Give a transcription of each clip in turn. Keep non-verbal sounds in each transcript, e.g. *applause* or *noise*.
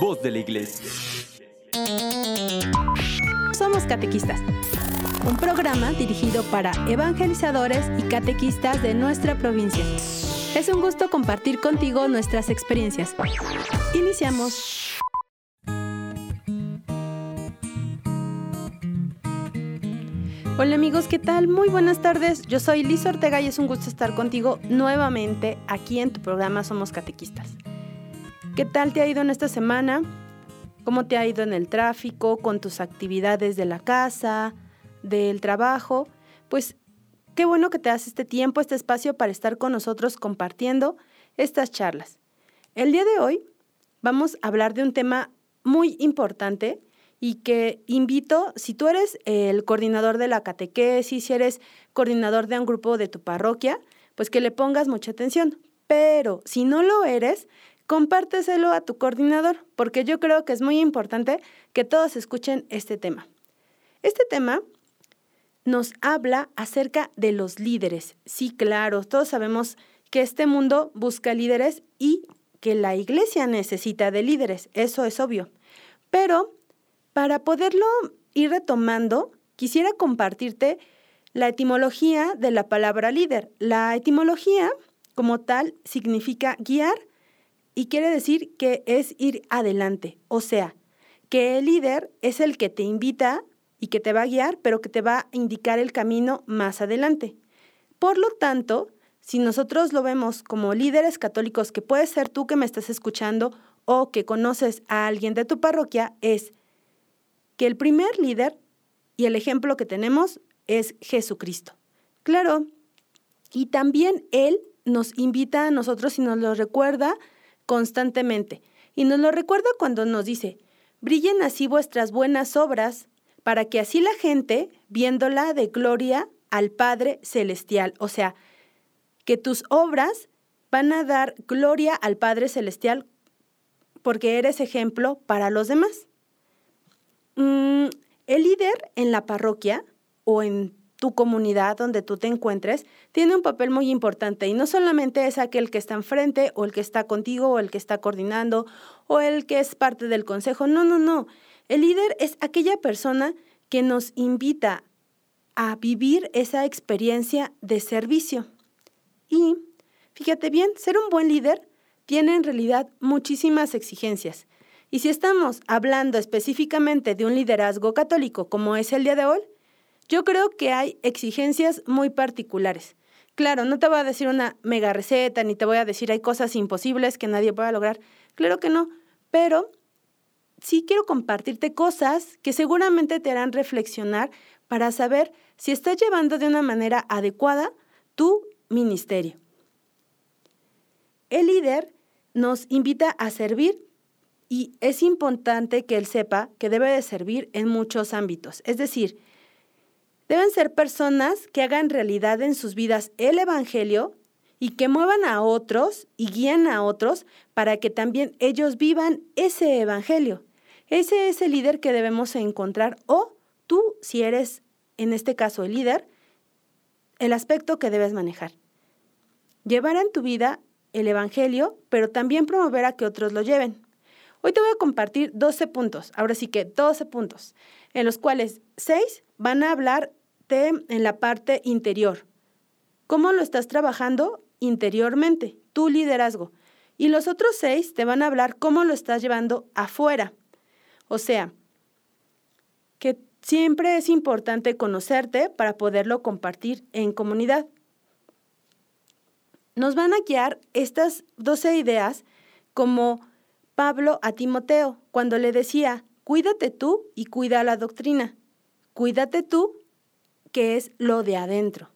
Voz de la Iglesia. Somos Catequistas, un programa dirigido para evangelizadores y catequistas de nuestra provincia. Es un gusto compartir contigo nuestras experiencias. Iniciamos. Hola amigos, ¿qué tal? Muy buenas tardes. Yo soy Liz Ortega y es un gusto estar contigo nuevamente aquí en tu programa Somos Catequistas. ¿Qué tal te ha ido en esta semana? ¿Cómo te ha ido en el tráfico, con tus actividades de la casa, del trabajo? Pues qué bueno que te das este tiempo, este espacio para estar con nosotros compartiendo estas charlas. El día de hoy vamos a hablar de un tema muy importante y que invito, si tú eres el coordinador de la catequesis, si eres coordinador de un grupo de tu parroquia, pues que le pongas mucha atención. Pero si no lo eres, compárteselo a tu coordinador, porque yo creo que es muy importante que todos escuchen este tema. Este tema nos habla acerca de los líderes. Sí, claro, todos sabemos que este mundo busca líderes y que la iglesia necesita de líderes, eso es obvio. Pero para poderlo ir retomando, quisiera compartirte la etimología de la palabra líder. La etimología, como tal, significa guiar y quiere decir que es ir adelante. O sea, que el líder es el que te invita y que te va a guiar, pero que te va a indicar el camino más adelante. Por lo tanto, si nosotros lo vemos como líderes católicos, que puede ser tú que me estás escuchando o que conoces a alguien de tu parroquia, es que el primer líder y el ejemplo que tenemos es Jesucristo. Claro, y también Él nos invita a nosotros y nos lo recuerda constantemente. Y nos lo recuerda cuando nos dice, brillen así vuestras buenas obras, para que así la gente, viéndola de gloria al Padre Celestial, o sea, que tus obras van a dar gloria al Padre Celestial porque eres ejemplo para los demás. Mm, el líder en la parroquia o en tu comunidad donde tú te encuentres tiene un papel muy importante y no solamente es aquel que está enfrente o el que está contigo o el que está coordinando o el que es parte del consejo. No, no, no. El líder es aquella persona que nos invita a vivir esa experiencia de servicio. Y fíjate bien, ser un buen líder tiene en realidad muchísimas exigencias. Y si estamos hablando específicamente de un liderazgo católico como es el día de hoy, yo creo que hay exigencias muy particulares. Claro, no te voy a decir una mega receta, ni te voy a decir hay cosas imposibles que nadie pueda lograr. Claro que no, pero sí quiero compartirte cosas que seguramente te harán reflexionar para saber si estás llevando de una manera adecuada tu ministerio. El líder nos invita a servir y es importante que él sepa que debe de servir en muchos ámbitos. Es decir, deben ser personas que hagan realidad en sus vidas el Evangelio y que muevan a otros y guíen a otros para que también ellos vivan ese Evangelio. Ese es el líder que debemos encontrar o tú, si eres en este caso el líder, el aspecto que debes manejar. Llevar en tu vida el Evangelio, pero también promover a que otros lo lleven. Hoy te voy a compartir 12 puntos, ahora sí que 12 puntos, en los cuales 6 van a hablar en la parte interior. ¿Cómo lo estás trabajando interiormente? Tu liderazgo. Y los otros 6 te van a hablar cómo lo estás llevando afuera. O sea, que siempre es importante conocerte para poderlo compartir en comunidad. Nos van a guiar estas 12 ideas como Pablo a Timoteo cuando le decía, cuídate tú y cuida la doctrina. Cuídate tú, que es lo de adentro.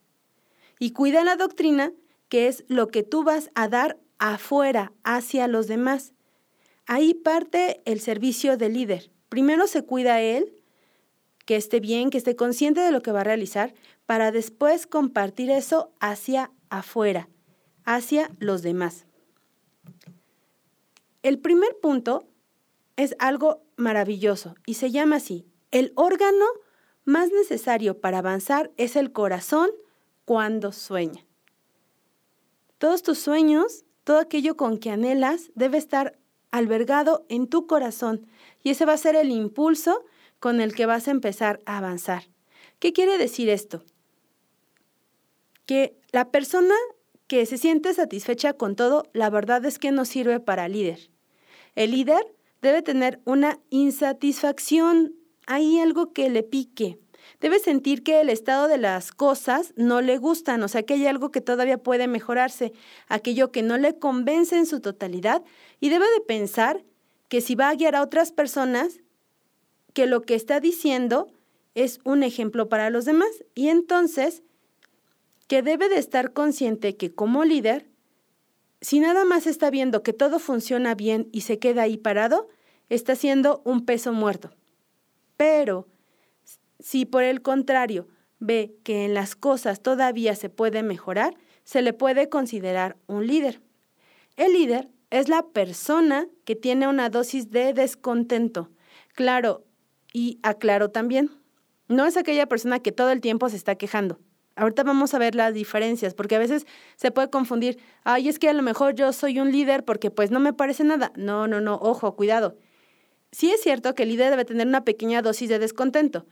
Y cuida la doctrina, que es lo que tú vas a dar afuera, hacia los demás. Ahí parte el servicio del líder. Primero se cuida él, que esté bien, que esté consciente de lo que va a realizar, para después compartir eso hacia afuera, hacia los demás. El primer punto es algo maravilloso y se llama así. El órgano más necesario para avanzar es el corazón cuando sueña. Todos tus sueños, todo aquello con que anhelas, debe estar albergado en tu corazón y ese va a ser el impulso con el que vas a empezar a avanzar. ¿Qué quiere decir esto? Que la persona que se siente satisfecha con todo, la verdad es que no sirve para líder. El líder debe tener una insatisfacción, hay algo que le pique. Debe sentir que el estado de las cosas no le gustan, o sea que hay algo que todavía puede mejorarse, aquello que no le convence en su totalidad, y debe de pensar que si va a guiar a otras personas, que lo que está diciendo es un ejemplo para los demás. Y entonces, que debe de estar consciente que como líder, si nada más está viendo que todo funciona bien y se queda ahí parado, está siendo un peso muerto. Pero si por el contrario ve que en las cosas todavía se puede mejorar, se le puede considerar un líder. El líder es la persona que tiene una dosis de descontento. Claro, y aclaro también, no es aquella persona que todo el tiempo se está quejando. Ahorita vamos a ver las diferencias, porque a veces se puede confundir, ay, es que a lo mejor yo soy un líder porque pues no me parece nada. No, no, no, ojo, cuidado. Sí es cierto que el líder debe tener una pequeña dosis de descontento,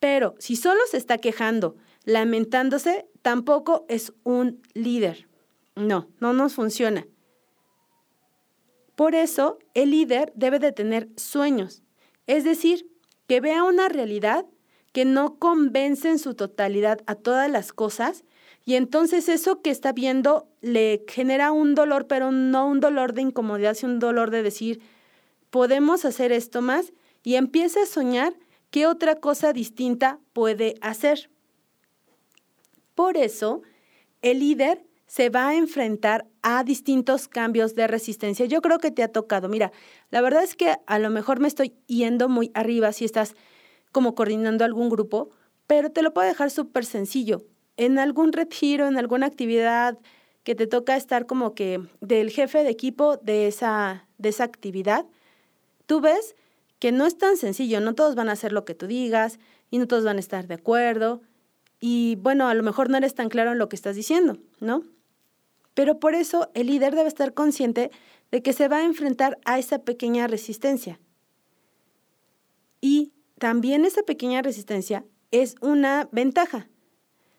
pero si solo se está quejando, lamentándose, tampoco es un líder. No, no nos funciona. Por eso, el líder debe de tener sueños, es decir, que vea una realidad que no convence en su totalidad a todas las cosas y entonces eso que está viendo le genera un dolor, pero no un dolor de incomodidad, sino un dolor de decir, podemos hacer esto más y empieza a soñar qué otra cosa distinta puede hacer. Por eso, el líder se va a enfrentar a distintos cambios de resistencia. Yo creo que te ha tocado. Mira, la verdad es que a lo mejor me estoy yendo muy arriba si estás como coordinando algún grupo, pero te lo puedo dejar súper sencillo. En algún retiro, en alguna actividad que te toca estar como que del jefe de equipo de esa, de esa actividad, tú ves que no es tan sencillo, no todos van a hacer lo que tú digas y no todos van a estar de acuerdo. Y bueno, a lo mejor no eres tan claro en lo que estás diciendo, ¿no? Pero por eso el líder debe estar consciente de que se va a enfrentar a esa pequeña resistencia. Y también esa pequeña resistencia es una ventaja,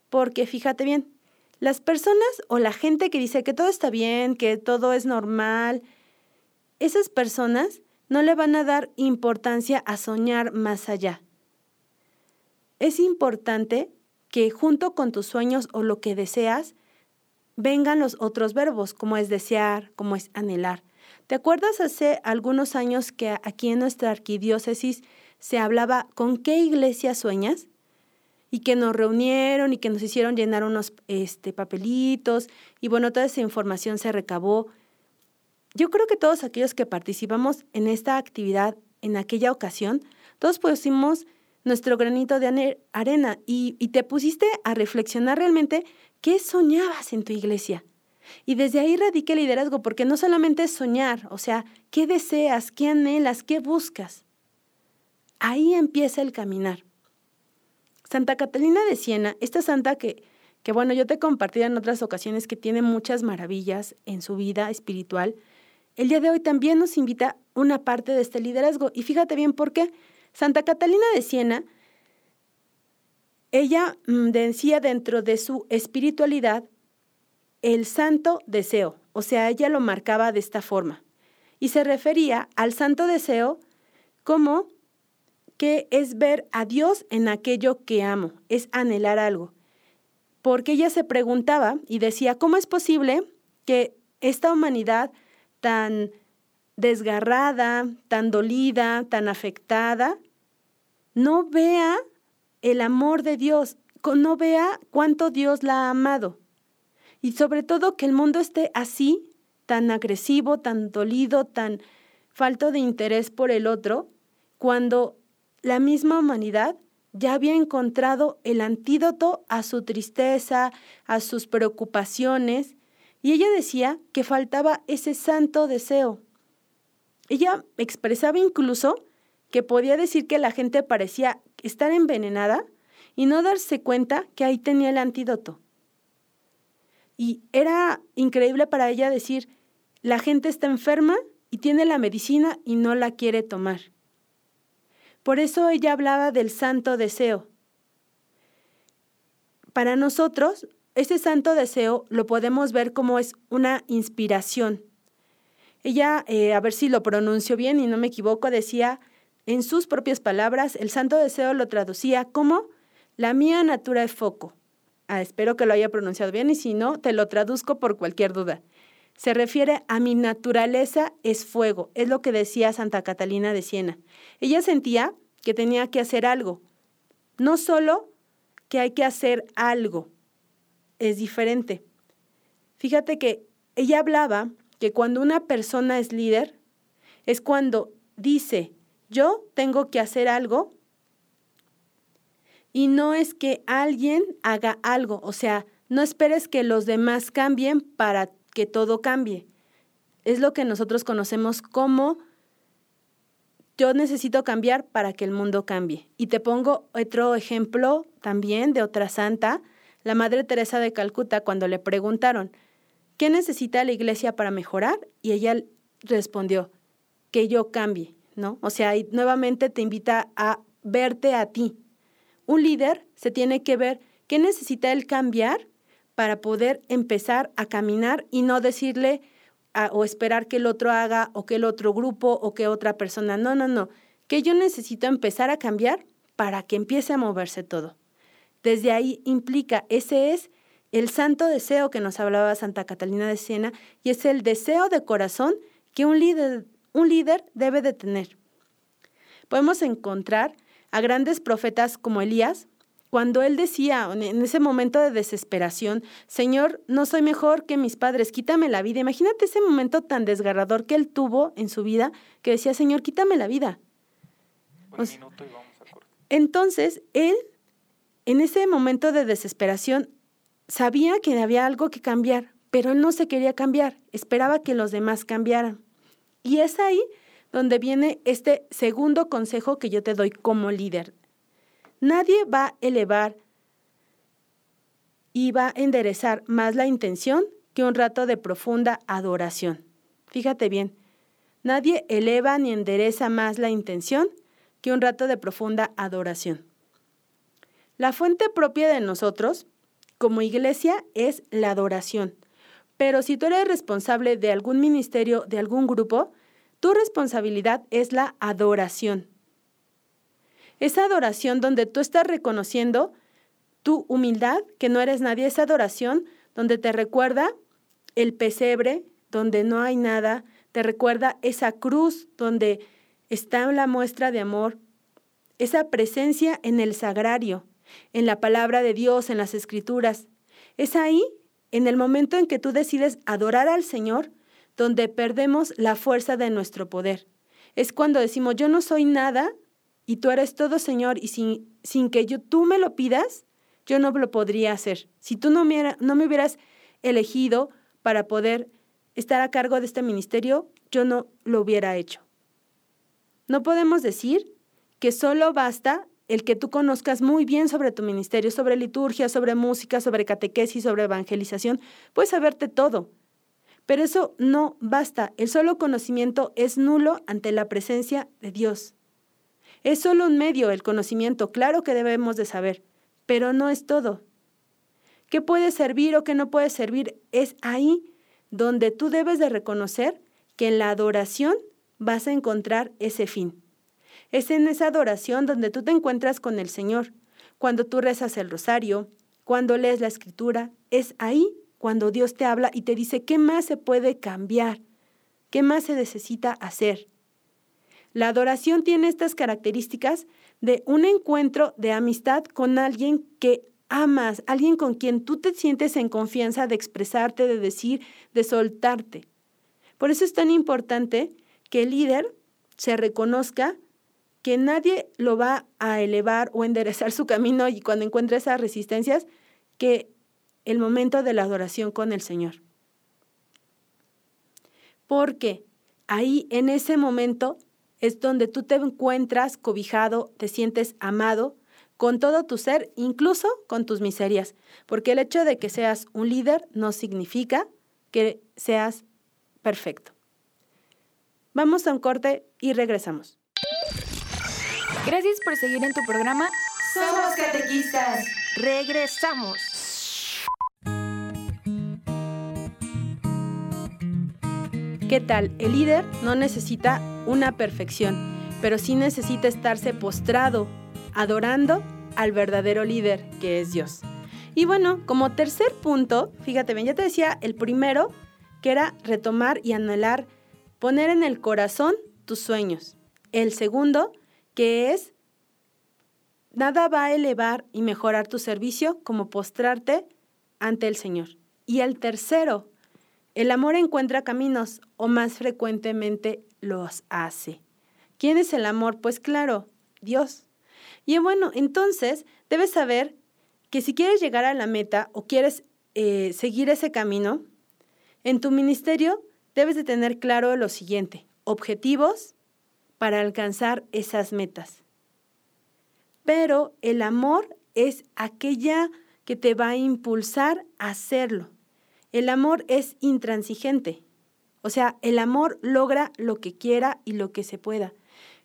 porque fíjate bien, las personas o la gente que dice que todo está bien, que todo es normal, esas personas no le van a dar importancia a soñar más allá. Es importante que junto con tus sueños o lo que deseas, vengan los otros verbos, como es desear, como es anhelar. ¿Te acuerdas hace algunos años que aquí en nuestra arquidiócesis se hablaba con qué iglesia sueñas? Y que nos reunieron y que nos hicieron llenar unos este, papelitos y bueno, toda esa información se recabó. Yo creo que todos aquellos que participamos en esta actividad en aquella ocasión, todos pusimos nuestro granito de arena y, te pusiste a reflexionar realmente qué soñabas en tu iglesia. Y desde ahí radica el liderazgo, porque no solamente es soñar, o sea, qué deseas, qué anhelas, qué buscas. Ahí empieza el caminar. Santa Catalina de Siena, esta santa que, que bueno, yo te he compartido en otras ocasiones que tiene muchas maravillas en su vida espiritual, el día de hoy también nos invita una parte de este liderazgo. Y fíjate bien por qué. Santa Catalina de Siena, ella mm, decía dentro de su espiritualidad el santo deseo, o sea, ella lo marcaba de esta forma. Y se refería al santo deseo como que es ver a Dios en aquello que amo, es anhelar algo. Porque ella se preguntaba y decía, ¿cómo es posible que esta humanidad tan desgarrada, tan dolida, tan afectada, no vea el amor de Dios, no vea cuánto Dios la ha amado. Y sobre todo que el mundo esté así, tan agresivo, tan dolido, tan falto de interés por el otro, cuando la misma humanidad ya había encontrado el antídoto a su tristeza, a sus preocupaciones, y ella decía que faltaba ese santo deseo. Ella expresaba incluso que podía decir que la gente parecía estar envenenada y no darse cuenta que ahí tenía el antídoto. Y era increíble para ella decir, la gente está enferma y tiene la medicina y no la quiere tomar. Por eso ella hablaba del santo deseo. Para nosotros, ese santo deseo lo podemos ver como es una inspiración. Ella, eh, a ver si lo pronuncio bien y no me equivoco, decía en sus propias palabras, el santo deseo lo traducía como la mía natura es foco. Ah, espero que lo haya pronunciado bien y si no, te lo traduzco por cualquier duda. Se refiere a mi naturaleza es fuego, es lo que decía Santa Catalina de Siena. Ella sentía que tenía que hacer algo, no solo que hay que hacer algo, es diferente. Fíjate que ella hablaba que cuando una persona es líder, es cuando dice, yo tengo que hacer algo y no es que alguien haga algo, o sea, no esperes que los demás cambien para que todo cambie. Es lo que nosotros conocemos como yo necesito cambiar para que el mundo cambie. Y te pongo otro ejemplo también de otra santa, la Madre Teresa de Calcuta, cuando le preguntaron, ¿qué necesita la iglesia para mejorar? Y ella respondió, que yo cambie, ¿no? O sea, nuevamente te invita a verte a ti. Un líder se tiene que ver qué necesita él cambiar para poder empezar a caminar y no decirle o esperar que el otro haga o que el otro grupo o que otra persona. No, no, no. Que yo necesito empezar a cambiar para que empiece a moverse todo. Desde ahí implica, ese es el santo deseo que nos hablaba Santa Catalina de Siena y es el deseo de corazón que un líder, un líder debe de tener. Podemos encontrar a grandes profetas como Elías, cuando él decía en ese momento de desesperación, Señor, no soy mejor que mis padres, quítame la vida. Imagínate ese momento tan desgarrador que él tuvo en su vida, que decía, Señor, quítame la vida. entonces, él, en ese momento de desesperación, sabía que había algo que cambiar, pero él no se quería cambiar, esperaba que los demás cambiaran. Y es ahí donde viene este segundo consejo que yo te doy como líder. Nadie va a elevar y va a enderezar más la intención que un rato de profunda adoración. Fíjate bien, nadie eleva ni endereza más la intención que un rato de profunda adoración. La fuente propia de nosotros, como iglesia, es la adoración. Pero si tú eres responsable de algún ministerio, de algún grupo, tu responsabilidad es la adoración. Esa adoración donde tú estás reconociendo tu humildad, que no eres nadie, esa adoración donde te recuerda el pesebre, donde no hay nada, te recuerda esa cruz donde está la muestra de amor, esa presencia en el sagrario, en la palabra de Dios, en las escrituras. Es ahí, en el momento en que tú decides adorar al Señor, donde perdemos la fuerza de nuestro poder. Es cuando decimos, yo no soy nada y tú eres todo, Señor, y sin, sin que yo, tú me lo pidas, yo no lo podría hacer. Si tú no me, no me hubieras elegido para poder estar a cargo de este ministerio, yo no lo hubiera hecho. No podemos decir que solo basta el que tú conozcas muy bien sobre tu ministerio, sobre liturgia, sobre música, sobre catequesis, sobre evangelización. Puedes saberte todo, pero eso no basta. El solo conocimiento es nulo ante la presencia de Dios. Es solo un medio el conocimiento, claro que debemos de saber, pero no es todo. ¿Qué puede servir o qué no puede servir? Es ahí donde tú debes de reconocer que en la adoración vas a encontrar ese fin. Es en esa adoración donde tú te encuentras con el Señor. Cuando tú rezas el rosario, cuando lees la escritura, es ahí cuando Dios te habla y te dice qué más se puede cambiar, qué más se necesita hacer. La adoración tiene estas características de un encuentro de amistad con alguien que amas, alguien con quien tú te sientes en confianza de expresarte, de decir, de soltarte. Por eso es tan importante que el líder se reconozca que nadie lo va a elevar o enderezar su camino y cuando encuentre esas resistencias, que el momento de la adoración con el Señor. Porque ahí en ese momento es donde tú te encuentras cobijado, te sientes amado con todo tu ser, incluso con tus miserias, porque el hecho de que seas un líder no significa que seas perfecto. Vamos a un corte y regresamos. Gracias por seguir en tu programa. Somos catequistas. Regresamos. ¿Qué tal? El líder no necesita una perfección, pero sí necesita estarse postrado, adorando al verdadero líder, que es Dios. Y bueno, como tercer punto, fíjate bien, ya te decía el primero, que era retomar y anhelar, poner en el corazón tus sueños. El segundo, que es, nada va a elevar y mejorar tu servicio como postrarte ante el Señor. Y el tercero, el amor encuentra caminos o más frecuentemente los hace. ¿Quién es el amor? Pues claro, Dios. Y bueno, entonces debes saber que si quieres llegar a la meta o quieres eh, seguir ese camino, en tu ministerio debes de tener claro lo siguiente, objetivos para alcanzar esas metas. Pero el amor es aquella que te va a impulsar a hacerlo. El amor es intransigente. O sea, el amor logra lo que quiera y lo que se pueda.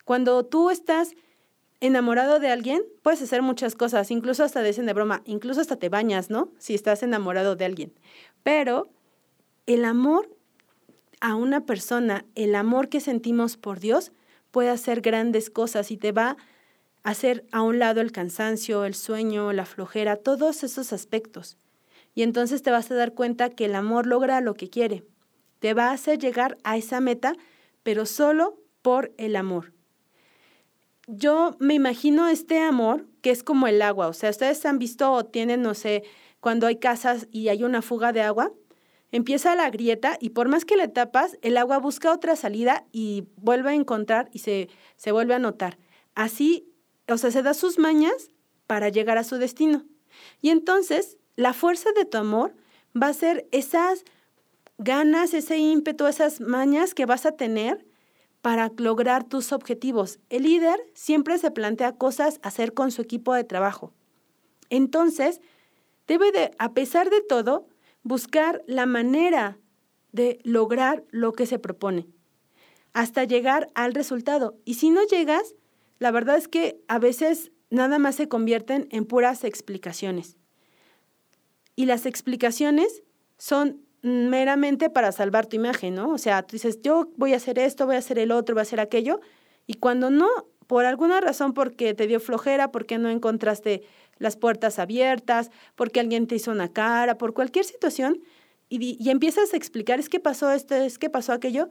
Cuando tú estás enamorado de alguien, puedes hacer muchas cosas, incluso hasta dicen de broma, incluso hasta te bañas, ¿no? Si estás enamorado de alguien. Pero el amor a una persona, el amor que sentimos por Dios, puede hacer grandes cosas y te va a hacer a un lado el cansancio, el sueño, la flojera, todos esos aspectos. Y entonces te vas a dar cuenta que el amor logra lo que quiere. Te va a hacer llegar a esa meta, pero solo por el amor. Yo me imagino este amor que es como el agua. O sea, ustedes han visto o tienen, no sé, cuando hay casas y hay una fuga de agua, empieza la grieta y por más que le tapas, el agua busca otra salida y vuelve a encontrar y se, se vuelve a notar. Así, o sea, se da sus mañas para llegar a su destino. Y entonces la fuerza de tu amor va a ser esas ganas, ese ímpetu, esas mañas que vas a tener para lograr tus objetivos. El líder siempre se plantea cosas a hacer con su equipo de trabajo. Entonces, debe de, a pesar de todo, buscar la manera de lograr lo que se propone, hasta llegar al resultado. Y si no llegas, la verdad es que a veces nada más se convierten en puras explicaciones. Y las explicaciones son meramente para salvar tu imagen, ¿no? O sea, tú dices, yo voy a hacer esto, voy a hacer el otro, voy a hacer aquello, y cuando no, por alguna razón, porque te dio flojera, porque no encontraste las puertas abiertas, porque alguien te hizo una cara, por cualquier situación, y, empiezas a explicar, es que pasó esto, es que pasó aquello,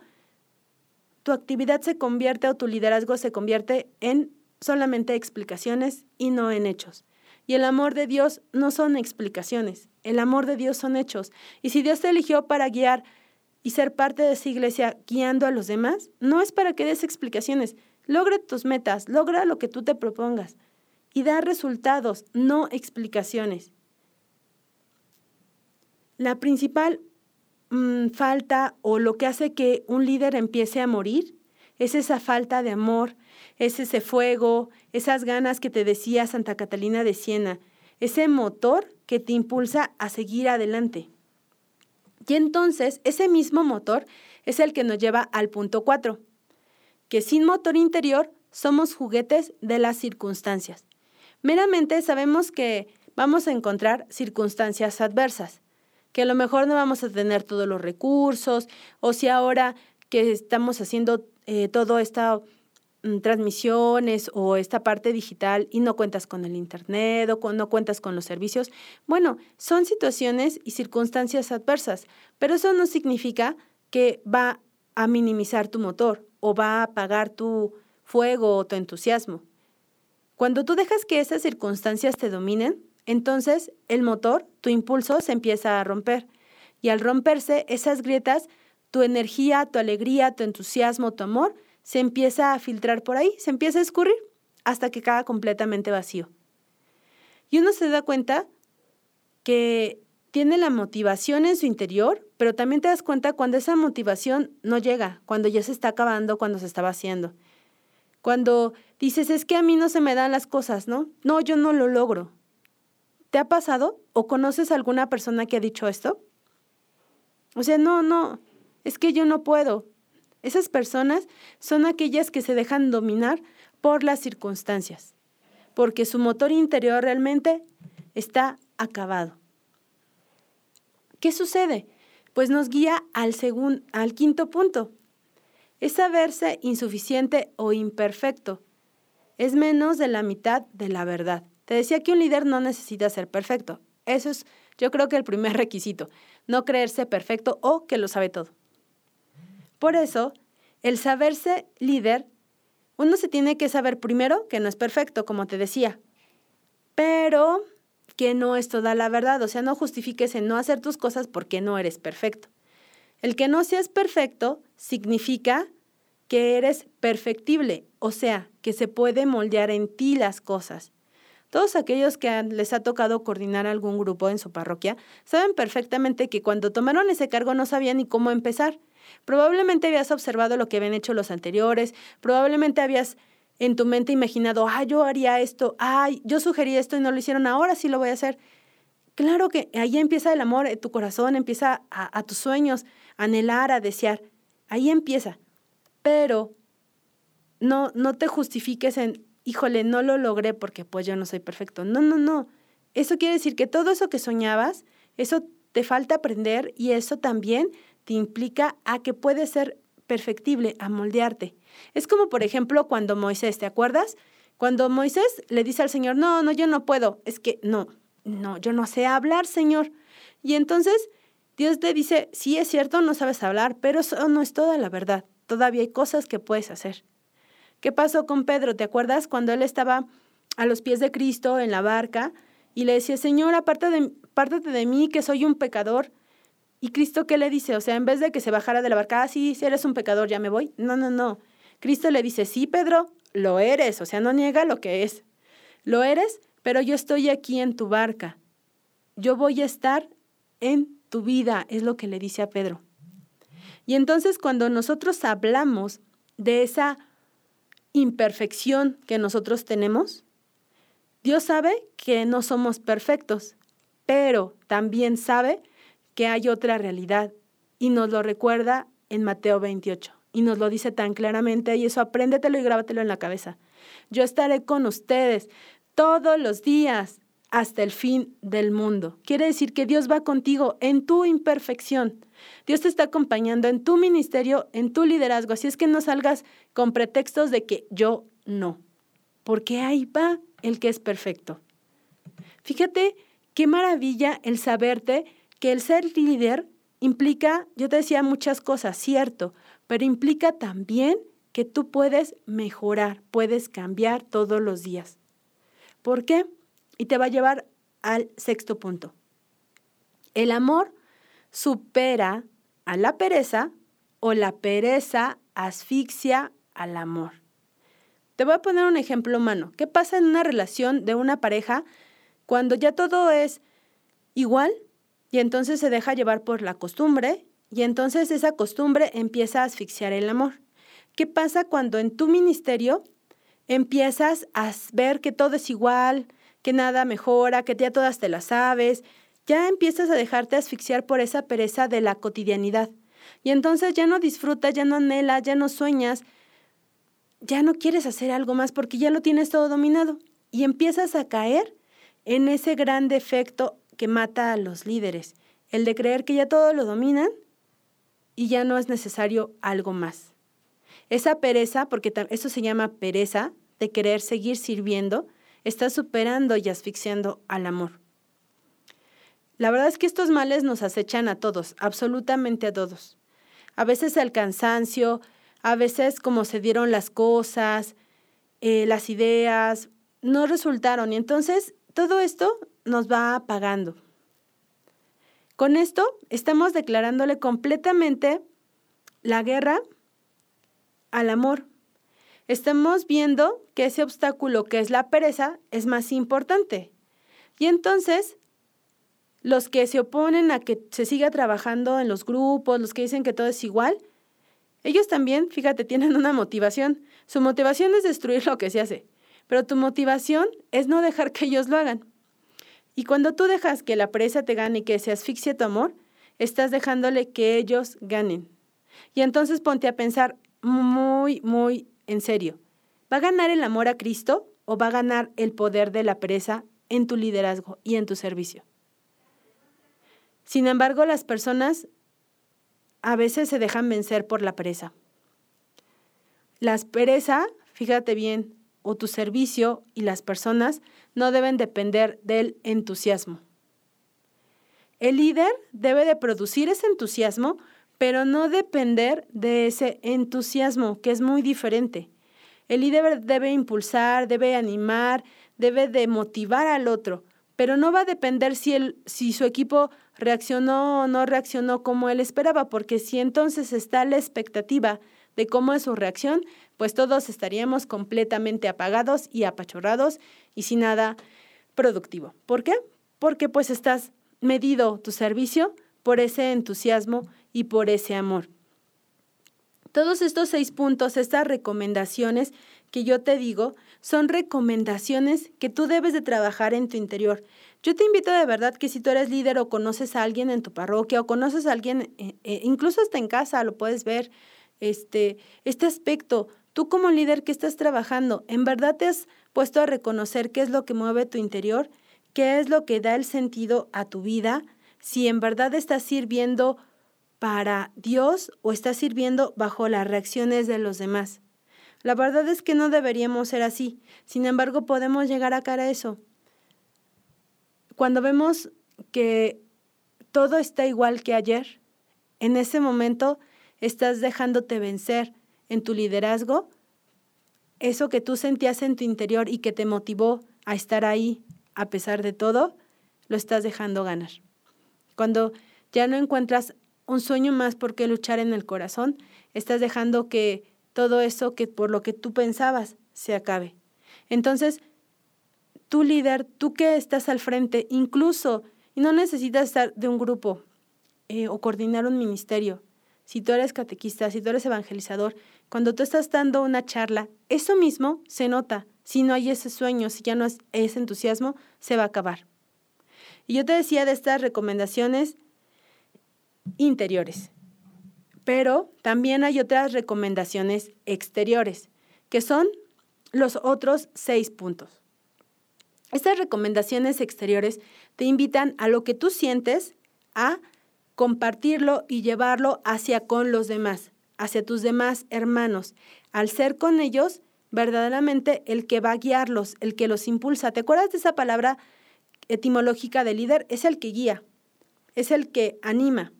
tu actividad se convierte o tu liderazgo se convierte en solamente explicaciones y no en hechos. Y el amor de Dios no son explicaciones, el amor de Dios son hechos. Y si Dios te eligió para guiar y ser parte de esa iglesia guiando a los demás, no es para que des explicaciones. Logra tus metas, logra lo que tú te propongas y da resultados, no explicaciones. La principal mm, falta o lo que hace que un líder empiece a morir es esa falta de amor, es ese fuego, esas ganas que te decía Santa Catalina de Siena, ese motor que te impulsa a seguir adelante. Y entonces ese mismo motor es el que nos lleva al punto 4, que sin motor interior somos juguetes de las circunstancias. Meramente sabemos que vamos a encontrar circunstancias adversas, que a lo mejor no vamos a tener todos los recursos, o si ahora que estamos haciendo eh, todo esta Mm, transmisiones o esta parte digital y no cuentas con el Internet o no cuentas con los servicios, bueno, son situaciones y circunstancias adversas, pero eso no significa que va a minimizar tu motor o va a apagar tu fuego o tu entusiasmo. Cuando tú dejas que esas circunstancias te dominen, entonces el motor, tu impulso, se empieza a romper. Y al romperse esas grietas, tu energía, tu alegría, tu entusiasmo, tu amor, se empieza a filtrar por ahí, se empieza a escurrir hasta que queda completamente vacío. Y uno se da cuenta que tiene la motivación en su interior, pero también te das cuenta cuando esa motivación no llega, cuando ya se está acabando, cuando se está vaciando. Cuando dices, es que a mí no se me dan las cosas, ¿no? No, yo no lo logro. ¿Te ha pasado o conoces a alguna persona que ha dicho esto? O sea, no, no, es que yo no puedo. Esas personas son aquellas que se dejan dominar por las circunstancias, porque su motor interior realmente está acabado. ¿Qué sucede? Pues nos guía al, al quinto punto. Es saberse insuficiente o imperfecto. Es menos de la mitad de la verdad. Te decía que un líder no necesita ser perfecto. Eso es, yo creo que el primer *laughs* requisito. No creerse perfecto o que lo sabe todo. Por eso, el saberse líder, uno se tiene que saber primero que no es perfecto, como te decía, pero que no es toda la verdad. O sea, no justifiques en no hacer tus cosas porque no eres perfecto. El que no seas perfecto significa que eres perfectible, o sea, que se puede moldear en ti las cosas. Todos aquellos que les ha tocado coordinar algún grupo en su parroquia saben perfectamente que cuando tomaron ese cargo no sabían ni cómo empezar. Probablemente habías observado lo que habían hecho los anteriores, probablemente habías en tu mente imaginado, ah, yo haría esto, ay, yo sugerí esto y no lo hicieron, ahora sí lo voy a hacer. Claro que ahí empieza el amor, tu corazón empieza a, a tus sueños, a anhelar, a desear. Ahí empieza. Pero no, no te justifiques en, híjole, no lo logré porque pues yo no soy perfecto. No, no, no. Eso quiere decir que todo eso que soñabas, eso te falta aprender y eso también te implica a que puedes ser perfectible, a moldearte. Es como, por ejemplo, cuando Moisés, ¿te acuerdas? Cuando Moisés le dice al Señor, no, no, yo no puedo. Es que no, no, yo no sé hablar, Señor. Y entonces Dios te dice, sí es cierto, no sabes hablar, pero eso no es toda la verdad. Todavía hay cosas que puedes hacer. ¿Qué pasó con Pedro? ¿Te acuerdas cuando él estaba a los pies de Cristo en la barca y le decía, Señor, apártate de, de mí, que soy un pecador? ¿Y Cristo qué le dice? O sea, en vez de que se bajara de la barca, ah, sí, si eres un pecador, ya me voy. No, no, no. Cristo le dice, sí, Pedro, lo eres. O sea, no niega lo que es. Lo eres, pero yo estoy aquí en tu barca. Yo voy a estar en tu vida, es lo que le dice a Pedro. Y entonces cuando nosotros hablamos de esa imperfección que nosotros tenemos, Dios sabe que no somos perfectos, pero también sabe que hay otra realidad y nos lo recuerda en Mateo 28 y nos lo dice tan claramente y eso apréndetelo y grábatelo en la cabeza. Yo estaré con ustedes todos los días hasta el fin del mundo. Quiere decir que Dios va contigo en tu imperfección. Dios te está acompañando en tu ministerio, en tu liderazgo. Así es que no salgas con pretextos de que yo no, porque ahí va el que es perfecto. Fíjate qué maravilla el saberte que el ser líder implica, yo te decía muchas cosas, cierto, pero implica también que tú puedes mejorar, puedes cambiar todos los días. ¿Por qué? Y te va a llevar al sexto punto. El amor supera a la pereza o la pereza asfixia al amor. Te voy a poner un ejemplo humano. ¿Qué pasa en una relación de una pareja cuando ya todo es igual y entonces se deja llevar por la costumbre y entonces esa costumbre empieza a asfixiar el amor? ¿Qué pasa cuando en tu ministerio empiezas a ver que todo es igual, que nada mejora, que ya todas te las sabes, ya empiezas a dejarte asfixiar por esa pereza de la cotidianidad. Y entonces ya no disfrutas, ya no anhelas, ya no sueñas, ya no quieres hacer algo más porque ya lo tienes todo dominado. Y empiezas a caer en ese gran defecto que mata a los líderes, el de creer que ya todo lo dominan y ya no es necesario algo más. Esa pereza, porque eso se llama pereza, de querer seguir sirviendo, está superando y asfixiando al amor. La verdad es que estos males nos acechan a todos, absolutamente a todos. A veces el cansancio, a veces como se dieron las cosas, eh, las ideas, no resultaron. Y entonces todo esto nos va apagando. Con esto estamos declarándole completamente la guerra al amor. Estamos viendo que ese obstáculo que es la pereza es más importante. Y entonces los que se oponen a que se siga trabajando en los grupos, los que dicen que todo es igual, ellos también, fíjate, tienen una motivación. Su motivación es destruir lo que se hace, pero tu motivación es no dejar que ellos lo hagan. Y cuando tú dejas que la presa te gane y que se asfixie tu amor, estás dejándole que ellos ganen. Y entonces ponte a pensar muy, muy en serio. ¿Va a ganar el amor a Cristo o va a ganar el poder de la pereza en tu liderazgo y en tu servicio? Sin embargo, las personas a veces se dejan vencer por la pereza. La pereza, fíjate bien, o tu servicio y las personas no deben depender del entusiasmo. El líder debe de producir ese entusiasmo, pero no depender de ese entusiasmo, que es muy diferente. El líder debe impulsar, debe animar, debe de motivar al otro, pero no va a depender si, el, si su equipo reaccionó o no reaccionó como él esperaba, porque si entonces está la expectativa de cómo es su reacción, pues todos estaríamos completamente apagados y apachorrados y sin nada productivo. ¿Por qué? Porque pues estás medido tu servicio por ese entusiasmo y por ese amor. Todos estos seis puntos, estas recomendaciones que yo te digo, son recomendaciones que tú debes de trabajar en tu interior. Yo te invito de verdad que si tú eres líder o conoces a alguien en tu parroquia o conoces a alguien, eh, eh, incluso hasta en casa, lo puedes ver, este, este aspecto, tú como líder que estás trabajando, ¿en verdad te has puesto a reconocer qué es lo que mueve tu interior? ¿Qué es lo que da el sentido a tu vida? Si en verdad estás sirviendo para Dios o estás sirviendo bajo las reacciones de los demás. La verdad es que no deberíamos ser así. Sin embargo, podemos llegar a cara a eso. Cuando vemos que todo está igual que ayer, en ese momento estás dejándote vencer en tu liderazgo, eso que tú sentías en tu interior y que te motivó a estar ahí a pesar de todo, lo estás dejando ganar. Cuando ya no encuentras un sueño más por qué luchar en el corazón, estás dejando que todo eso que por lo que tú pensabas se acabe. Entonces, tú líder, tú que estás al frente, incluso, y no necesitas estar de un grupo eh, o coordinar un ministerio, si tú eres catequista, si tú eres evangelizador, cuando tú estás dando una charla, eso mismo se nota. Si no hay ese sueño, si ya no es ese entusiasmo, se va a acabar. Y yo te decía de estas recomendaciones interiores, pero también hay otras recomendaciones exteriores, que son los otros seis puntos. Estas recomendaciones exteriores te invitan a lo que tú sientes, a compartirlo y llevarlo hacia con los demás, hacia tus demás hermanos. Al ser con ellos, verdaderamente el que va a guiarlos, el que los impulsa. ¿Te acuerdas de esa palabra etimológica de líder? Es el que guía, es el que anima.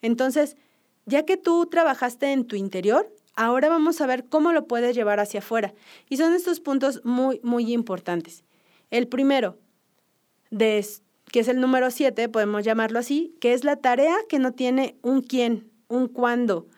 Entonces, ya que tú trabajaste en tu interior, ahora vamos a ver cómo lo puedes llevar hacia afuera. Y son estos puntos muy, muy importantes. El primero, que es el número siete, podemos llamarlo así, que es la tarea que no tiene un quién, un cuándo,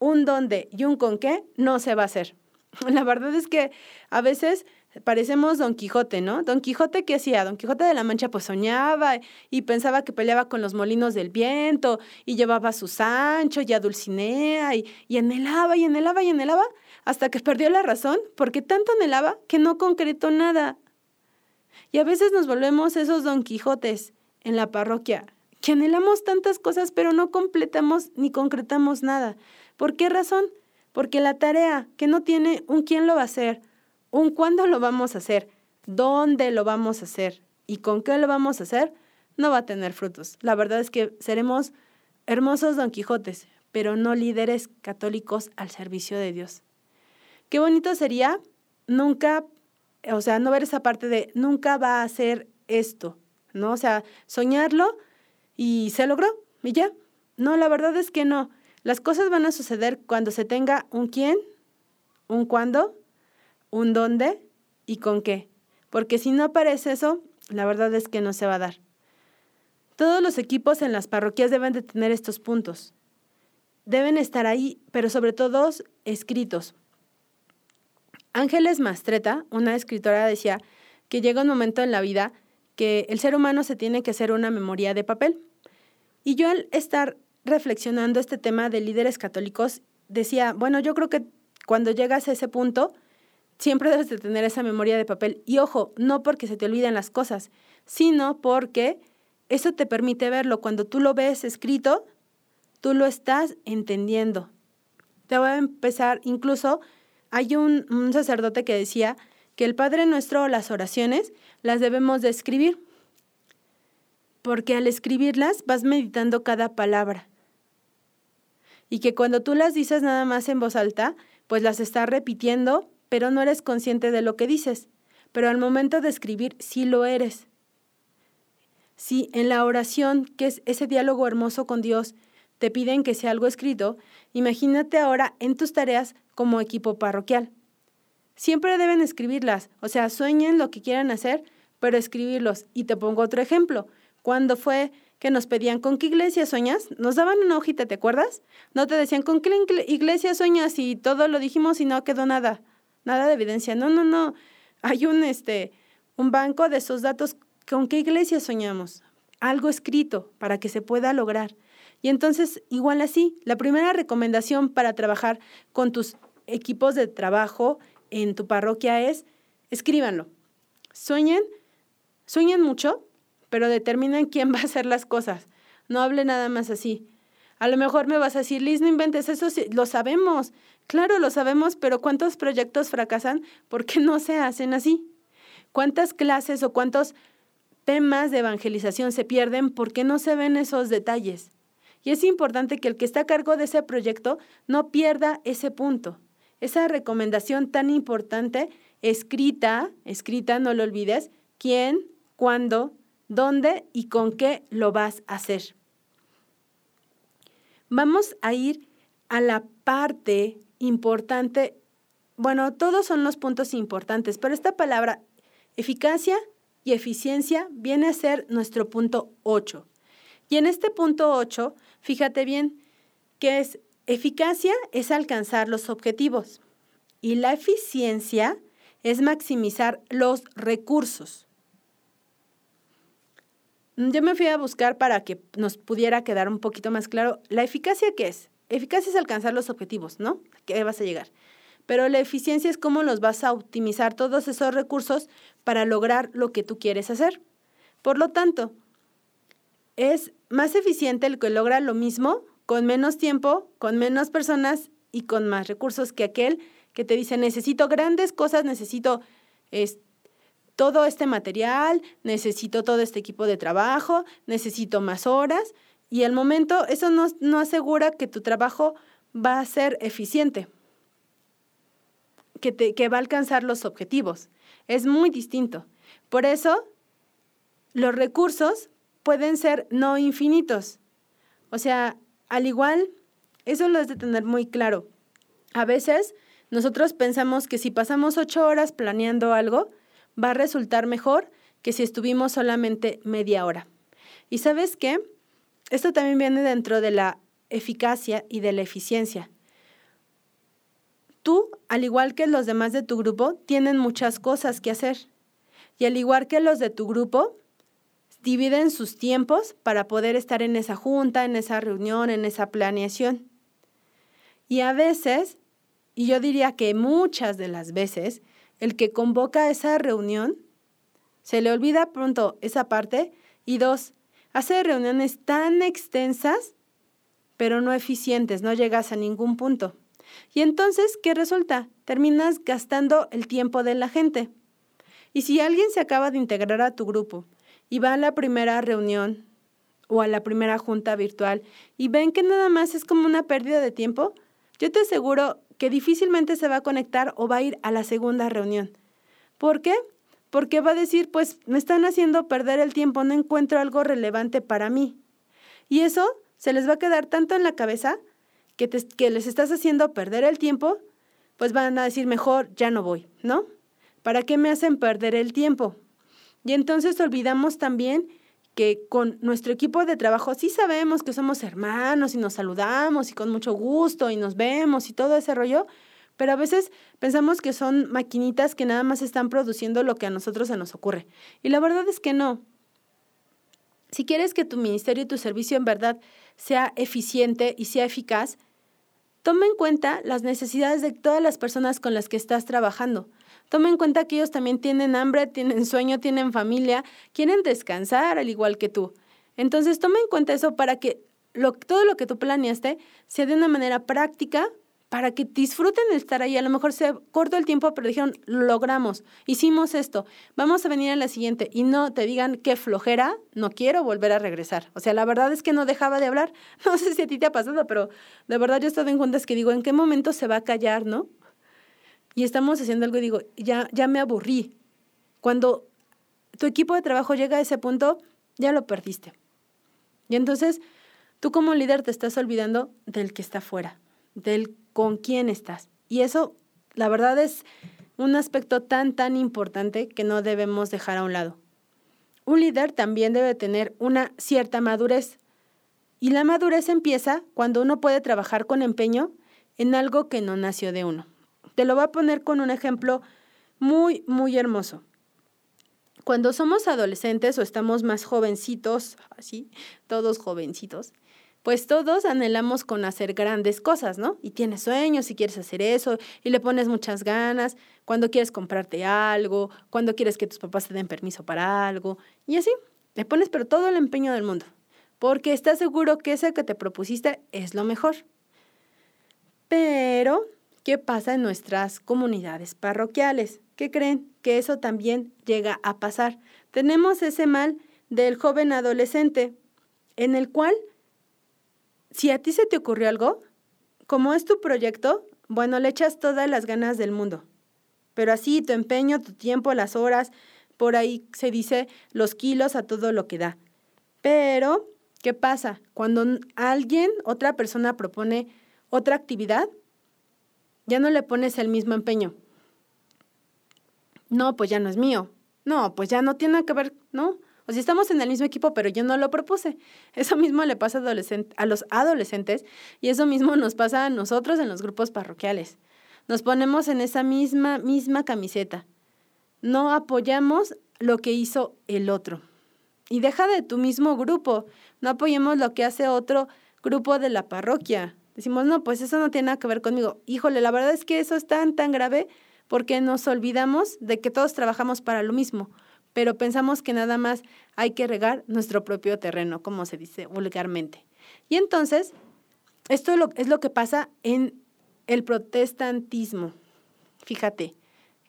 un dónde y un con qué, no se va a hacer. *laughs* La verdad es que a veces parecemos Don Quijote, ¿no? Don Quijote, ¿qué hacía? Don Quijote de la Mancha pues soñaba y pensaba que peleaba con los molinos del viento y llevaba a su Sancho y a Dulcinea y, y anhelaba y anhelaba y anhelaba hasta que perdió la razón porque tanto anhelaba que no concretó nada. Y a veces nos volvemos esos Don Quijotes en la parroquia, que anhelamos tantas cosas, pero no completamos ni concretamos nada. ¿Por qué razón? Porque la tarea que no tiene un quién lo va a hacer, un cuándo lo vamos a hacer, dónde lo vamos a hacer y con qué lo vamos a hacer, no va a tener frutos. La verdad es que seremos hermosos Don Quijotes, pero no líderes católicos al servicio de Dios. Qué bonito sería nunca o sea, no ver esa parte de nunca va a hacer esto, ¿no? O sea, soñarlo y se logró y ya. No, la verdad es que no. Las cosas van a suceder cuando se tenga un quién, un cuándo, un dónde y con qué. Porque si no aparece eso, la verdad es que no se va a dar. Todos los equipos en las parroquias deben de tener estos puntos. Deben estar ahí, pero sobre todo escritos. Ángeles Mastreta, una escritora, decía que llega un momento en la vida que el ser humano se tiene que hacer una memoria de papel. Y yo al estar reflexionando este tema de líderes católicos, decía, bueno, yo creo que cuando llegas a ese punto, siempre debes de tener esa memoria de papel. Y ojo, no porque se te olviden las cosas, sino porque eso te permite verlo. Cuando tú lo ves escrito, tú lo estás entendiendo. Te voy a empezar, incluso hay un, un sacerdote que decía que el Padre Nuestro las oraciones las debemos de escribir, porque al escribirlas vas meditando cada palabra. Y que cuando tú las dices nada más en voz alta, pues las estás repitiendo, pero no eres consciente de lo que dices. Pero al momento de escribir sí lo eres. Si en la oración, que es ese diálogo hermoso con Dios, te piden que sea algo escrito, imagínate ahora en tus tareas como equipo parroquial. Siempre deben escribirlas, o sea, sueñen lo que quieran hacer, pero escribirlos. Y te pongo otro ejemplo. Cuando fue que nos pedían con qué iglesia sueñas, nos daban una hojita, ¿te acuerdas? No te decían con qué iglesia sueñas y todo lo dijimos y no quedó nada, nada de evidencia. No, no, no. Hay un este un banco de esos datos con qué iglesia soñamos, algo escrito para que se pueda lograr. Y entonces, igual así, la primera recomendación para trabajar con tus equipos de trabajo en tu parroquia es escríbanlo. Sueñen, sueñen mucho, pero determinen quién va a hacer las cosas. No hable nada más así. A lo mejor me vas a decir, Liz, no inventes eso, lo sabemos. Claro, lo sabemos, pero ¿cuántos proyectos fracasan porque *laughs* no se hacen así? ¿Cuántas clases o cuántos temas de evangelización se pierden porque no se ven esos detalles? Y es importante que el que está a cargo de ese proyecto no pierda ese punto, esa recomendación tan importante, escrita, escrita, no lo olvides, quién, cuándo, dónde y con qué lo vas a hacer. Vamos a ir a la parte importante. Bueno, todos son los puntos importantes, pero esta palabra eficacia y eficiencia viene a ser nuestro punto 8. Y en este punto 8, fíjate bien, que es eficacia es alcanzar los objetivos y la eficiencia es maximizar los recursos. Yo me fui a buscar para que nos pudiera quedar un poquito más claro. ¿La eficacia qué es? Eficacia es alcanzar los objetivos, ¿no? ¿Qué vas a llegar? Pero la eficiencia es cómo los vas a optimizar todos esos recursos para lograr lo que tú quieres hacer. Por lo tanto, es más eficiente el que logra lo mismo con menos tiempo, con menos personas y con más recursos que aquel que te dice necesito grandes cosas, necesito todo este material, necesito todo este equipo de trabajo, necesito más horas y al momento eso no, no asegura que tu trabajo va a ser eficiente, que, te, que va a alcanzar los objetivos. Es muy distinto. Por eso, los recursos pueden ser no infinitos. O sea, al igual, eso lo has de tener muy claro. A veces nosotros pensamos que si pasamos ocho horas planeando algo, va a resultar mejor que si estuvimos solamente media hora. ¿Y sabes qué? Esto también viene dentro de la eficacia y de la eficiencia. Tú, al igual que los demás de tu grupo, tienen muchas cosas que hacer. Y al igual que los de tu grupo, dividen sus tiempos para poder estar en esa junta, en esa reunión, en esa planeación. Y a veces, y yo diría que muchas de las veces, el que convoca esa reunión, se le olvida pronto esa parte y dos, hace reuniones tan extensas, pero no eficientes, no llegas a ningún punto. Y entonces, ¿qué resulta? Terminas gastando el tiempo de la gente. Y si alguien se acaba de integrar a tu grupo y va a la primera reunión o a la primera junta virtual y ven que nada más es como una pérdida de tiempo, yo te aseguro que difícilmente se va a conectar o va a ir a la segunda reunión. ¿Por qué? Porque va a decir, pues me están haciendo perder el tiempo, no encuentro algo relevante para mí. Y eso se les va a quedar tanto en la cabeza que, que les estás haciendo perder el tiempo, pues van a decir, mejor ya no voy, ¿no? ¿Para qué me hacen perder el tiempo? Y entonces olvidamos también que con nuestro equipo de trabajo sí sabemos que somos hermanos y nos saludamos y con mucho gusto y nos vemos y todo ese rollo, pero a veces pensamos que son maquinitas que nada más están produciendo lo que a nosotros se nos ocurre. Y la verdad es que no. Si quieres que tu ministerio y tu servicio en verdad sea eficiente y sea eficaz, toma en cuenta las necesidades de todas las personas con las que estás trabajando. Toma en cuenta que ellos también tienen hambre, tienen sueño, tienen familia, quieren descansar al igual que tú. Entonces, toma en cuenta eso para que todo lo que tú planeaste sea de una manera práctica, para que disfruten de estar ahí. A lo mejor se cortó el tiempo, pero dijeron, logramos, hicimos esto, vamos a venir a la siguiente y no te digan qué flojera, no quiero volver a regresar. O sea, la verdad es que no dejaba de hablar. *laughs* No sé si a ti te ha pasado, pero de verdad yo he estado en juntas que digo, ¿en qué momento se va a callar, no? Y estamos haciendo algo y digo, ya, ya me aburrí. Cuando tu equipo de trabajo llega a ese punto, ya lo perdiste. Y entonces, tú como líder te estás olvidando del que está fuera, del con quién estás. Y eso, la verdad, es un aspecto tan, tan importante que no debemos dejar a un lado. Un líder también debe tener una cierta madurez. Y la madurez empieza cuando uno puede trabajar con empeño en algo que no nació de uno. Te lo voy a poner con un ejemplo muy, muy hermoso. Cuando somos adolescentes o estamos más jovencitos, así, todos jovencitos, pues todos anhelamos con hacer grandes cosas, ¿no? Y tienes sueños y quieres hacer eso y le pones muchas ganas, cuando quieres comprarte algo, cuando quieres que tus papás te den permiso para algo, y así, le pones pero todo el empeño del mundo, porque estás seguro que ese que te propusiste es lo mejor. Pero, ¿qué pasa en nuestras comunidades parroquiales? ¿Qué creen? Que eso también llega a pasar. Tenemos ese mal del joven adolescente, en el cual si a ti se te ocurrió algo, como es tu proyecto, bueno, le echas todas las ganas del mundo. Pero así, tu empeño, tu tiempo, las horas, por ahí se dice los kilos a todo lo que da. Pero, ¿qué pasa? Cuando alguien, otra persona propone otra actividad, ya no le pones el mismo empeño. No, pues ya no es mío. No, pues ya no tiene que ver, ¿no? O sea, estamos en el mismo equipo, pero yo no lo propuse. Eso mismo le pasa a los adolescentes y eso mismo nos pasa a nosotros en los grupos parroquiales. Nos ponemos en esa misma, misma camiseta. No apoyamos lo que hizo el otro. Y deja de tu mismo grupo. No apoyemos lo que hace otro grupo de la parroquia. Decimos, no, pues eso no tiene nada que ver conmigo. Híjole, la verdad es que eso es tan, tan grave porque nos olvidamos de que todos trabajamos para lo mismo pero pensamos que nada más hay que regar nuestro propio terreno, como se dice vulgarmente. Y entonces, esto es lo, que pasa en el protestantismo. Fíjate,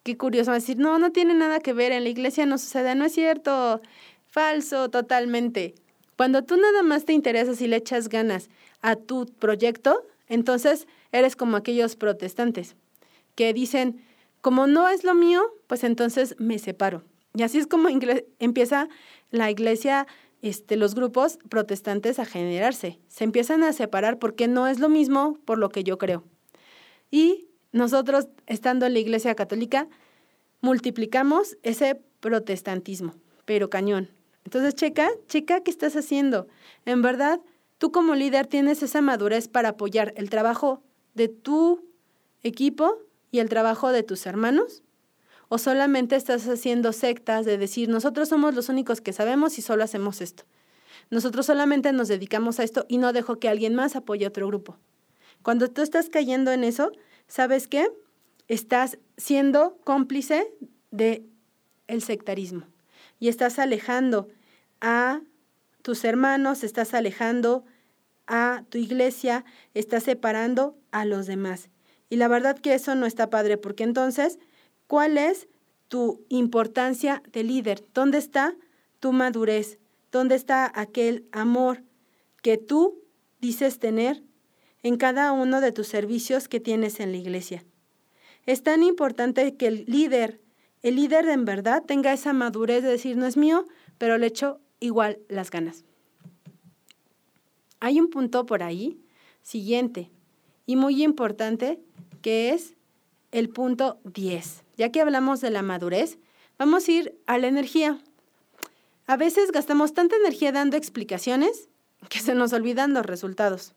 qué curioso decir, no, no tiene nada que ver, en la iglesia no sucede, no es cierto, falso totalmente. Cuando tú nada más te interesas y le echas ganas a tu proyecto, entonces eres como aquellos protestantes que dicen, como no es lo mío, pues entonces me separo. Y así es como empieza la iglesia, este, los grupos protestantes a generarse. Se empiezan a separar porque no es lo mismo por lo que yo creo. Y nosotros, estando en la iglesia católica, multiplicamos ese protestantismo, pero cañón. Entonces, checa, checa qué estás haciendo. En verdad, tú como líder tienes esa madurez para apoyar el trabajo de tu equipo y el trabajo de tus hermanos o solamente estás haciendo sectas de decir, nosotros somos los únicos que sabemos y solo hacemos esto. Nosotros solamente nos dedicamos a esto y no dejo que alguien más apoye a otro grupo. Cuando tú estás cayendo en eso, ¿sabes qué? Estás siendo cómplice de el sectarismo y estás alejando a tus hermanos, estás alejando a tu iglesia, estás separando a los demás. Y la verdad que eso no está padre, porque entonces ¿Cuál es tu importancia de líder? ¿Dónde está tu madurez? ¿Dónde está aquel amor que tú dices tener en cada uno de tus servicios que tienes en la iglesia? Es tan importante que el líder, el líder en verdad tenga esa madurez de decir, no es mío, pero le echo igual las ganas. Hay un punto por ahí siguiente y muy importante que es el punto 10. Ya que hablamos de la madurez, vamos a ir a la energía. A veces gastamos tanta energía dando explicaciones que se nos olvidan los resultados.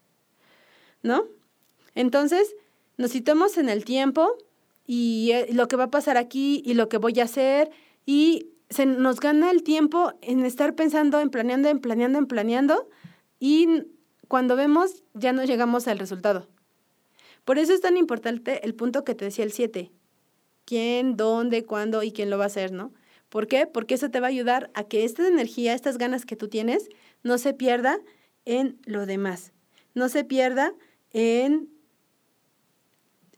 ¿No? Entonces, nos citamos en el tiempo y eh, lo que va a pasar aquí y lo que voy a hacer y se nos gana el tiempo en estar pensando, en planeando, en planeando, en planeando y cuando vemos ya no llegamos al resultado. Por eso es tan importante el punto que te decía el 7. ¿Quién, dónde, cuándo y quién lo va a hacer, no? ¿Por qué? Porque eso te va a ayudar a que esta energía, estas ganas que tú tienes, no se pierda en lo demás. No se pierda en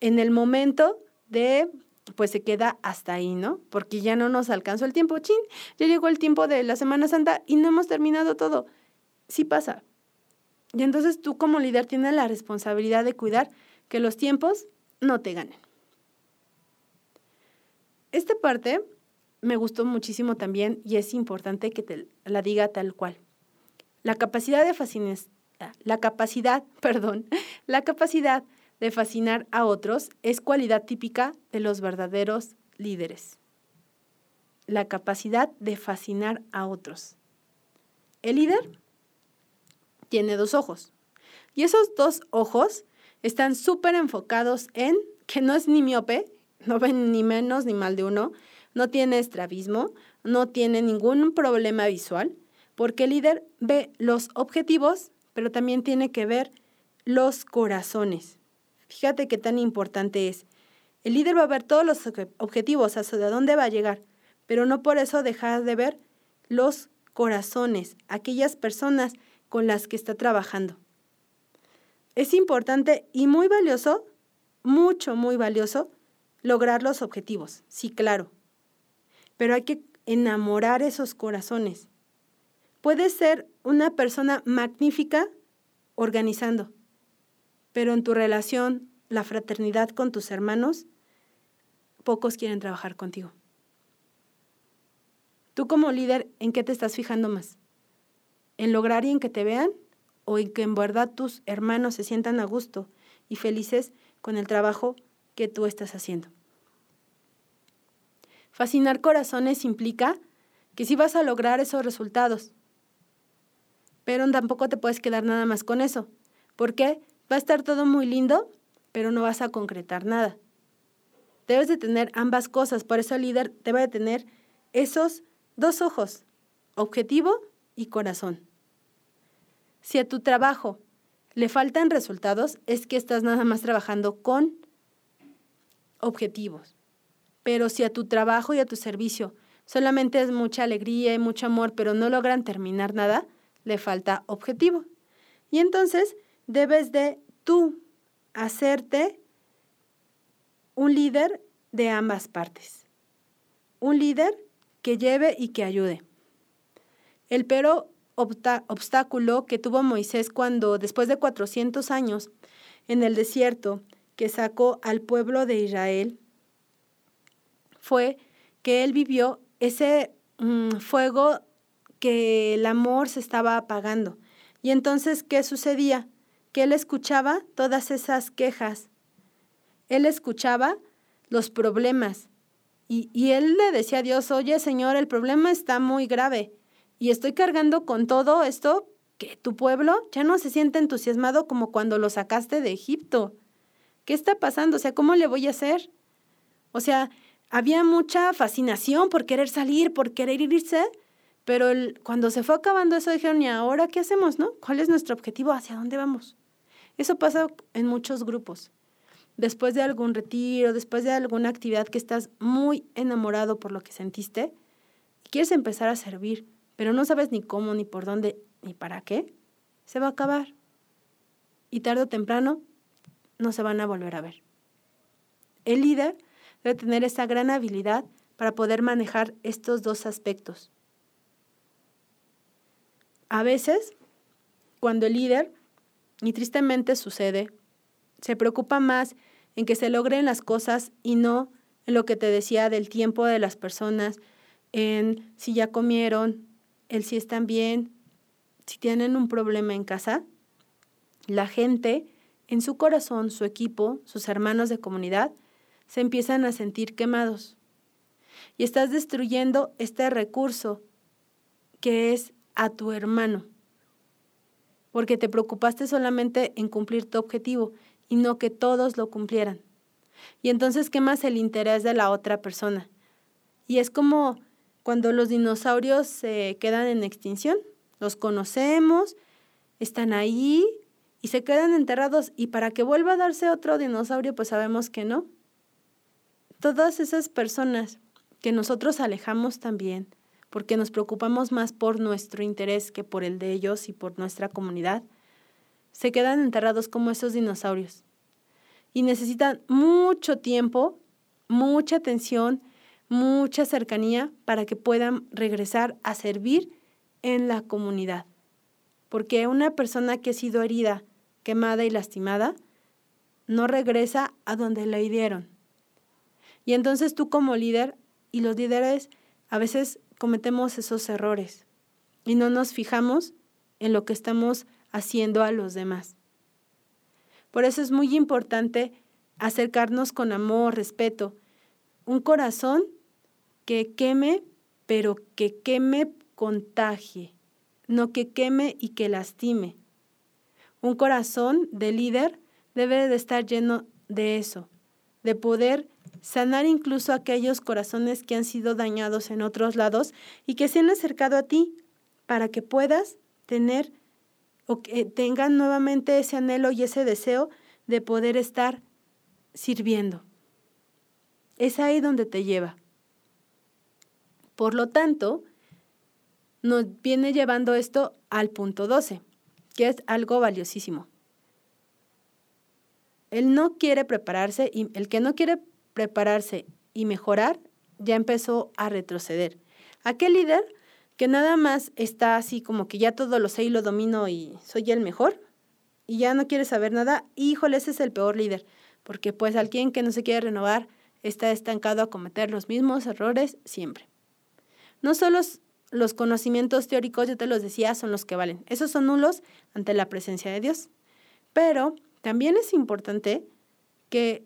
en el momento de, pues se queda hasta ahí, ¿no? Porque ya no nos alcanzó el tiempo. Chin, ya llegó el tiempo de la Semana Santa y no hemos terminado todo. Sí pasa. Y entonces tú como líder tienes la responsabilidad de cuidar que los tiempos no te ganen. Esta parte me gustó muchísimo también y es importante que te la diga tal cual. La capacidad de fascinar, la capacidad, *laughs* perdón, la capacidad de fascinar a otros es cualidad típica de los verdaderos líderes. La capacidad de fascinar a otros. El líder tiene dos ojos y esos dos ojos están súper enfocados en que no es ni miope, no ven ni menos ni mal de uno, no tiene estrabismo, no tiene ningún problema visual, porque el líder ve los objetivos, pero también tiene que ver los corazones. Fíjate qué tan importante es. El líder va a ver todos los objetivos, hacia dónde va a llegar, pero no por eso dejar de ver los corazones, aquellas personas con las que está trabajando. Es importante y muy valioso, mucho, muy valioso, lograr los objetivos, sí, claro. Pero hay que enamorar esos corazones. Puedes ser una persona magnífica organizando, pero en tu relación, la fraternidad con tus hermanos, pocos quieren trabajar contigo. Tú como líder, ¿en qué te estás fijando más? ¿En lograr y en que te vean? ¿O en que en verdad tus hermanos se sientan a gusto y felices con el trabajo que tú estás haciendo? Fascinar corazones implica que sí vas a lograr esos resultados, pero tampoco te puedes quedar nada más con eso. ¿Por qué? Va a estar todo muy lindo, pero no vas a concretar nada. Debes de tener ambas cosas, por eso el líder debe de tener esos dos ojos, objetivo y corazón. Si a tu trabajo le faltan resultados, es que estás nada más trabajando con objetivos. Pero si a tu trabajo y a tu servicio solamente es mucha alegría y mucho amor, pero no logran terminar nada, le falta objetivo. Y entonces debes de tú hacerte un líder de ambas partes. Un líder que lleve y que ayude. El pero obstáculo que tuvo Moisés cuando, después de 400 años en el desierto, que sacó al pueblo de Israel, fue que él vivió ese mm, fuego que el amor se estaba apagando. Y entonces, ¿qué sucedía? Que él escuchaba todas esas quejas. Él escuchaba los problemas. Y, y él le decía a Dios, oye Señor, el problema está muy grave. Y estoy cargando con todo esto que tu pueblo ya no se siente entusiasmado como cuando lo sacaste de Egipto. ¿Qué está pasando? O sea, ¿cómo le voy a hacer? O sea, había mucha fascinación por querer salir, por querer irse, pero cuando se fue acabando eso dijeron, ¿y ahora qué hacemos, no? ¿Cuál es nuestro objetivo? ¿Hacia dónde vamos? Eso pasa en muchos grupos. Después de algún retiro, después de alguna actividad que estás muy enamorado por lo que sentiste, quieres empezar a servir, pero no sabes ni cómo, ni por dónde, ni para qué, se va a acabar. Y tarde o temprano no se van a volver a ver. El líder debe tener esa gran habilidad para poder manejar estos dos aspectos a veces, cuando el líder, y tristemente sucede, se preocupa más en que se logren las cosas y no en lo que te decía del tiempo de las personas, en si ya comieron, el si están bien, si tienen un problema en casa, la gente en su corazón, su equipo, sus hermanos de comunidad, se empiezan a sentir quemados. Y estás destruyendo este recurso que es a tu hermano, porque te preocupaste solamente en cumplir tu objetivo y no que todos lo cumplieran. Y entonces quemas el interés de la otra persona. Y es como cuando los dinosaurios se quedan en extinción, los conocemos, están ahí y se quedan enterrados y para que vuelva a darse otro dinosaurio, pues sabemos que no. Todas esas personas que nosotros alejamos también, porque nos preocupamos más por nuestro interés que por el de ellos y por nuestra comunidad, se quedan enterrados como esos dinosaurios. y necesitan mucho tiempo, mucha atención, mucha cercanía para que puedan regresar a servir en la comunidad. Porque una persona que ha sido herida, quemada y lastimada, no regresa a donde la hirieron. Y entonces tú como líder y los líderes a veces cometemos esos errores y no nos fijamos en lo que estamos haciendo a los demás. Por eso es muy importante acercarnos con amor, respeto, un corazón que queme, pero que queme contagie, no que queme y que lastime. Un corazón de líder debe de estar lleno de eso, de poder sanar incluso aquellos corazones que han sido dañados en otros lados y que se han acercado a ti para que puedas tener o que tengan nuevamente ese anhelo y ese deseo de poder estar sirviendo. Es ahí donde te lleva. Por lo tanto, nos viene llevando esto al punto 12, que es algo valiosísimo. Él no quiere prepararse y el que no quiere prepararse y mejorar ya empezó a retroceder. Aquel líder que nada más está así como que ya todo lo sé y lo domino y soy el mejor y ya no quiere saber nada, híjole, ese es el peor líder, porque pues alguien que no se quiere renovar está estancado a cometer los mismos errores siempre. No solo los conocimientos teóricos, yo te los decía, son los que valen. Esos son nulos ante la presencia de Dios. Pero también es importante que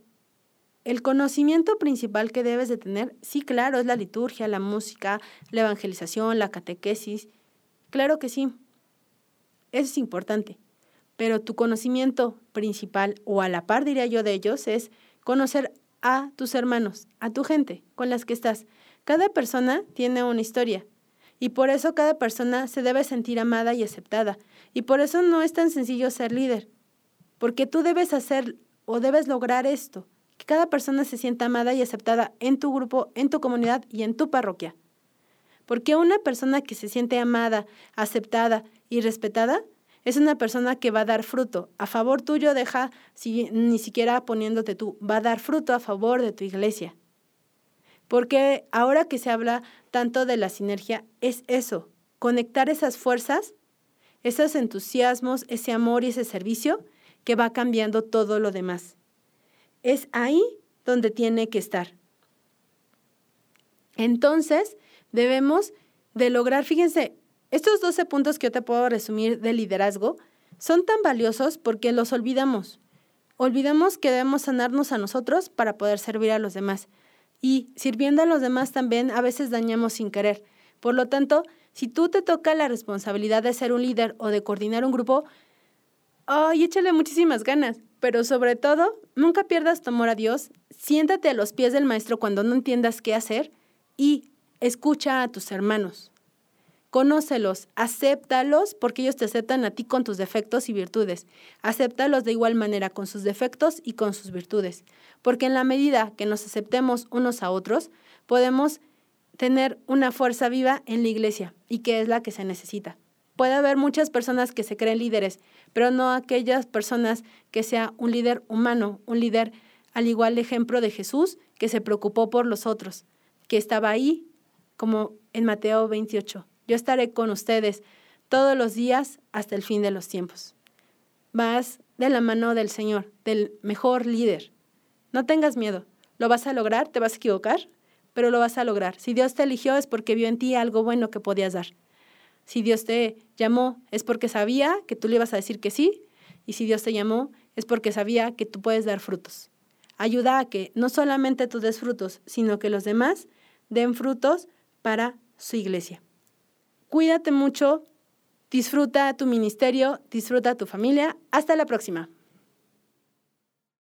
el conocimiento principal que debes de tener, sí, claro, es la liturgia, la música, la evangelización, la catequesis. Claro que sí. Eso es importante. Pero tu conocimiento principal, o a la par diría yo de ellos, es conocer a tus hermanos, a tu gente con las que estás. Cada persona tiene una historia y por eso cada persona se debe sentir amada y aceptada. Y por eso no es tan sencillo ser líder, porque tú debes hacer o debes lograr esto, que cada persona se sienta amada y aceptada en tu grupo, en tu comunidad y en tu parroquia. Porque una persona que se siente amada, aceptada y respetada es una persona que va a dar fruto. A favor tuyo deja, si, ni siquiera poniéndote tú, va a dar fruto a favor de tu iglesia. Porque ahora que se habla tanto de la sinergia, es eso, conectar esas fuerzas, esos entusiasmos, ese amor y ese servicio que va cambiando todo lo demás. Es ahí donde tiene que estar. Entonces, debemos de lograr, fíjense, estos 12 puntos que yo te puedo resumir de liderazgo son tan valiosos porque los olvidamos. Olvidamos que debemos sanarnos a nosotros para poder servir a los demás. Y sirviendo a los demás también a veces dañamos sin querer. Por lo tanto, si tú te toca la responsabilidad de ser un líder o de coordinar un grupo, ¡ay, échale muchísimas ganas! Pero sobre todo, nunca pierdas tu amor a Dios, siéntate a los pies del Maestro cuando no entiendas qué hacer y escucha a tus hermanos. Conócelos, acéptalos porque ellos te aceptan a ti con tus defectos y virtudes. Acéptalos de igual manera con sus defectos y con sus virtudes. Porque en la medida que nos aceptemos unos a otros, podemos tener una fuerza viva en la iglesia y que es la que se necesita. Puede haber muchas personas que se creen líderes, pero no aquellas personas que sea un líder humano, un líder al igual ejemplo de Jesús que se preocupó por los otros, que estaba ahí como en Mateo 28 yo estaré con ustedes todos los días hasta el fin de los tiempos. Vas de la mano del Señor, del mejor líder. No tengas miedo. Lo vas a lograr, te vas a equivocar, pero lo vas a lograr. Si Dios te eligió es porque vio en ti algo bueno que podías dar. Si Dios te llamó es porque sabía que tú le ibas a decir que sí. Y si Dios te llamó es porque sabía que tú puedes dar frutos. Ayuda a que no solamente tú des frutos, sino que los demás den frutos para su iglesia. Cuídate mucho, disfruta tu ministerio, disfruta tu familia. Hasta la próxima.